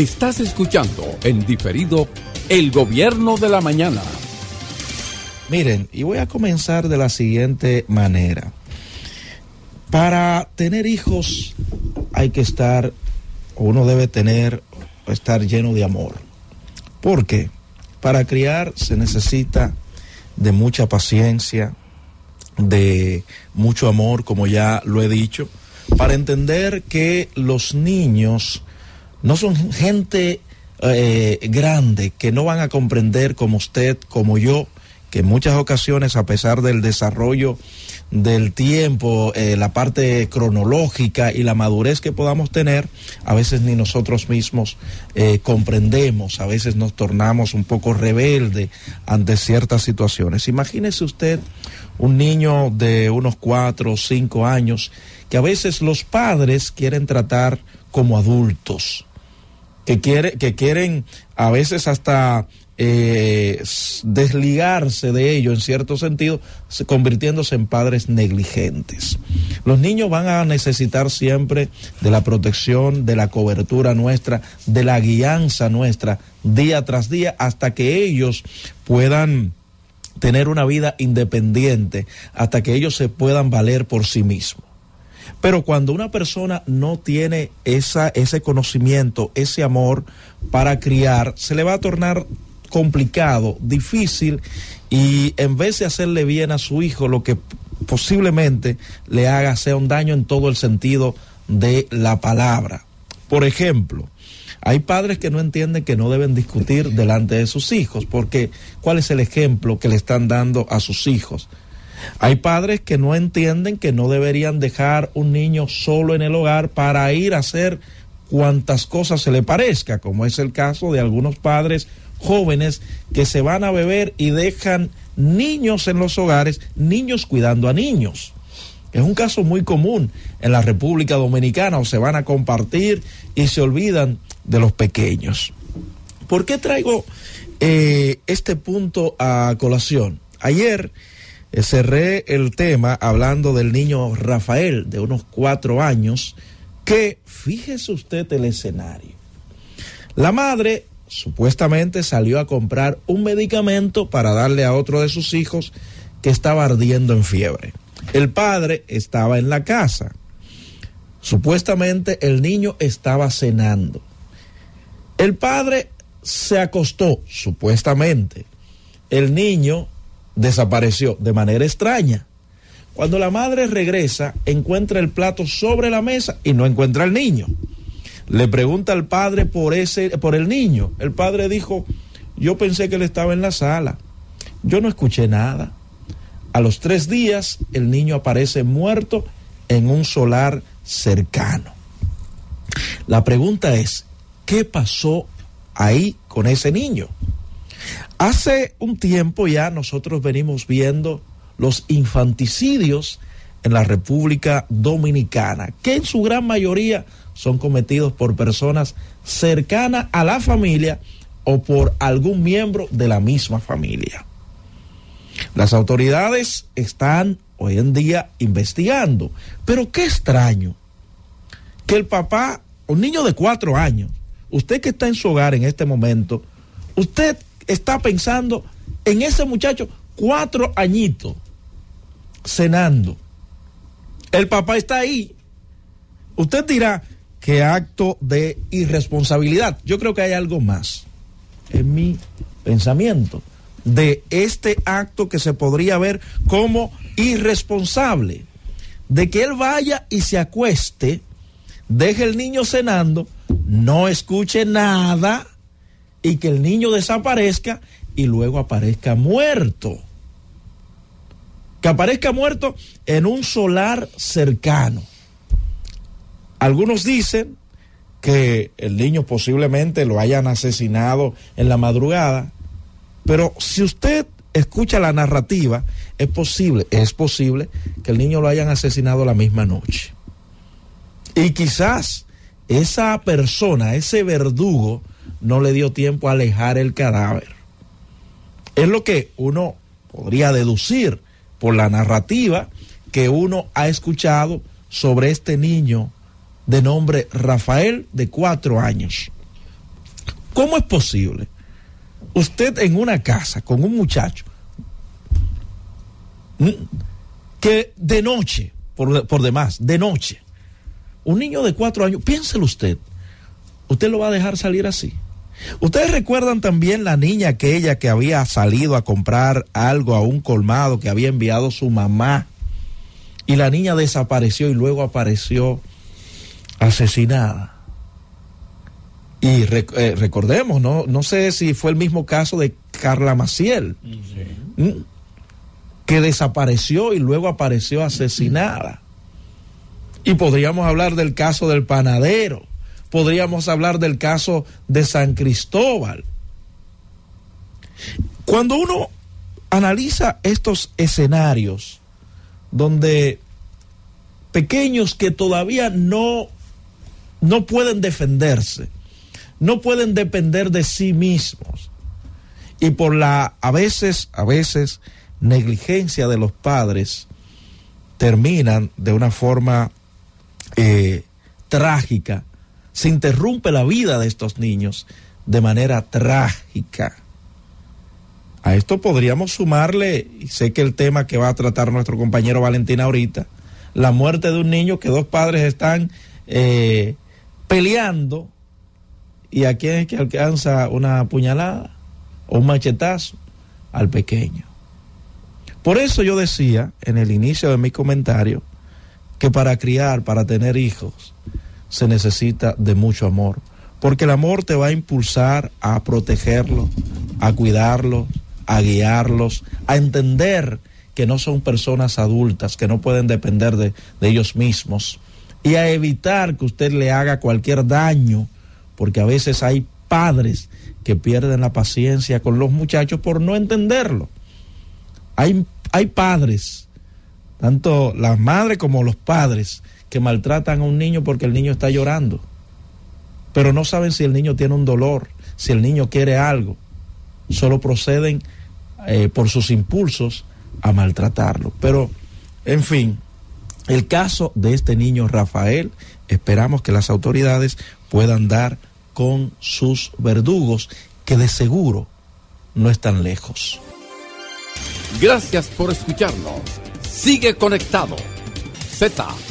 Estás escuchando en diferido El Gobierno de la Mañana. Miren, y voy a comenzar de la siguiente manera. Para tener hijos hay que estar, uno debe tener, estar lleno de amor. ¿Por qué? Para criar se necesita de mucha paciencia, de mucho amor, como ya lo he dicho, para entender que los niños no son gente eh, grande, que no van a comprender como usted, como yo, que en muchas ocasiones, a pesar del desarrollo del tiempo, eh, la parte cronológica y la madurez que podamos tener, a veces ni nosotros mismos eh, comprendemos, a veces nos tornamos un poco rebelde ante ciertas situaciones. Imagínese usted un niño de unos cuatro o cinco años que a veces los padres quieren tratar como adultos, que, quiere, que quieren a veces hasta eh, desligarse de ello en cierto sentido, convirtiéndose en padres negligentes. Los niños van a necesitar siempre de la protección, de la cobertura nuestra, de la guianza nuestra día tras día, hasta que ellos puedan tener una vida independiente, hasta que ellos se puedan valer por sí mismos. Pero cuando una persona no tiene esa, ese conocimiento, ese amor para criar, se le va a tornar complicado, difícil, y en vez de hacerle bien a su hijo, lo que posiblemente le haga sea un daño en todo el sentido de la palabra. Por ejemplo, hay padres que no entienden que no deben discutir delante de sus hijos, porque ¿cuál es el ejemplo que le están dando a sus hijos? Hay padres que no entienden que no deberían dejar un niño solo en el hogar para ir a hacer cuantas cosas se le parezca, como es el caso de algunos padres jóvenes que se van a beber y dejan niños en los hogares, niños cuidando a niños. Es un caso muy común en la República Dominicana, o se van a compartir y se olvidan de los pequeños. ¿Por qué traigo eh, este punto a colación? Ayer cerré el tema hablando del niño Rafael, de unos cuatro años, que fíjese usted el escenario. La madre supuestamente salió a comprar un medicamento para darle a otro de sus hijos que estaba ardiendo en fiebre. El padre estaba en la casa. Supuestamente el niño estaba cenando. El padre se acostó, supuestamente. El niño desapareció de manera extraña. Cuando la madre regresa, encuentra el plato sobre la mesa y no encuentra al niño. Le pregunta al padre por ese por el niño. El padre dijo, "Yo pensé que él estaba en la sala. Yo no escuché nada." A los tres días, el niño aparece muerto en un solar cercano. La pregunta es, ¿qué pasó ahí con ese niño? Hace un tiempo ya nosotros venimos viendo los infanticidios en la República Dominicana, que en su gran mayoría son cometidos por personas cercanas a la familia o por algún miembro de la misma familia. Las autoridades están hoy en día investigando, pero qué extraño que el papá, un niño de cuatro años, usted que está en su hogar en este momento, usted está pensando en ese muchacho cuatro añitos cenando. El papá está ahí. Usted dirá, qué acto de irresponsabilidad. Yo creo que hay algo más en mi pensamiento de este acto que se podría ver como irresponsable. De que él vaya y se acueste, deje el niño cenando, no escuche nada y que el niño desaparezca y luego aparezca muerto. Que aparezca muerto en un solar cercano. Algunos dicen que el niño posiblemente lo hayan asesinado en la madrugada, pero si usted escucha la narrativa, es posible, es posible que el niño lo hayan asesinado la misma noche. Y quizás esa persona, ese verdugo, no le dio tiempo a alejar el cadáver. Es lo que uno podría deducir por la narrativa que uno ha escuchado sobre este niño de nombre Rafael de cuatro años. ¿Cómo es posible? Usted en una casa con un muchacho que de noche, por, por demás, de noche, un niño de cuatro años, piénselo usted, ¿usted lo va a dejar salir así? Ustedes recuerdan también la niña aquella que había salido a comprar algo a un colmado que había enviado su mamá y la niña desapareció y luego apareció asesinada. Y eh, recordemos, ¿no? no sé si fue el mismo caso de Carla Maciel, que desapareció y luego apareció asesinada. Y podríamos hablar del caso del panadero, podríamos hablar del caso de San Cristóbal. Cuando uno analiza estos escenarios donde pequeños que todavía no, no pueden defenderse, no pueden depender de sí mismos, y por la a veces, a veces, negligencia de los padres, terminan de una forma eh, trágica se interrumpe la vida de estos niños de manera trágica. A esto podríamos sumarle, y sé que el tema que va a tratar nuestro compañero Valentín ahorita, la muerte de un niño que dos padres están eh, peleando y a quién es que alcanza una puñalada o un machetazo al pequeño. Por eso yo decía en el inicio de mi comentario que para criar, para tener hijos, se necesita de mucho amor, porque el amor te va a impulsar a protegerlos, a cuidarlos, a guiarlos, a entender que no son personas adultas, que no pueden depender de, de ellos mismos, y a evitar que usted le haga cualquier daño, porque a veces hay padres que pierden la paciencia con los muchachos por no entenderlo. Hay, hay padres, tanto las madres como los padres, que maltratan a un niño porque el niño está llorando, pero no saben si el niño tiene un dolor, si el niño quiere algo, solo proceden eh, por sus impulsos a maltratarlo. Pero, en fin, el caso de este niño Rafael, esperamos que las autoridades puedan dar con sus verdugos, que de seguro no están lejos. Gracias por escucharnos. Sigue conectado. Z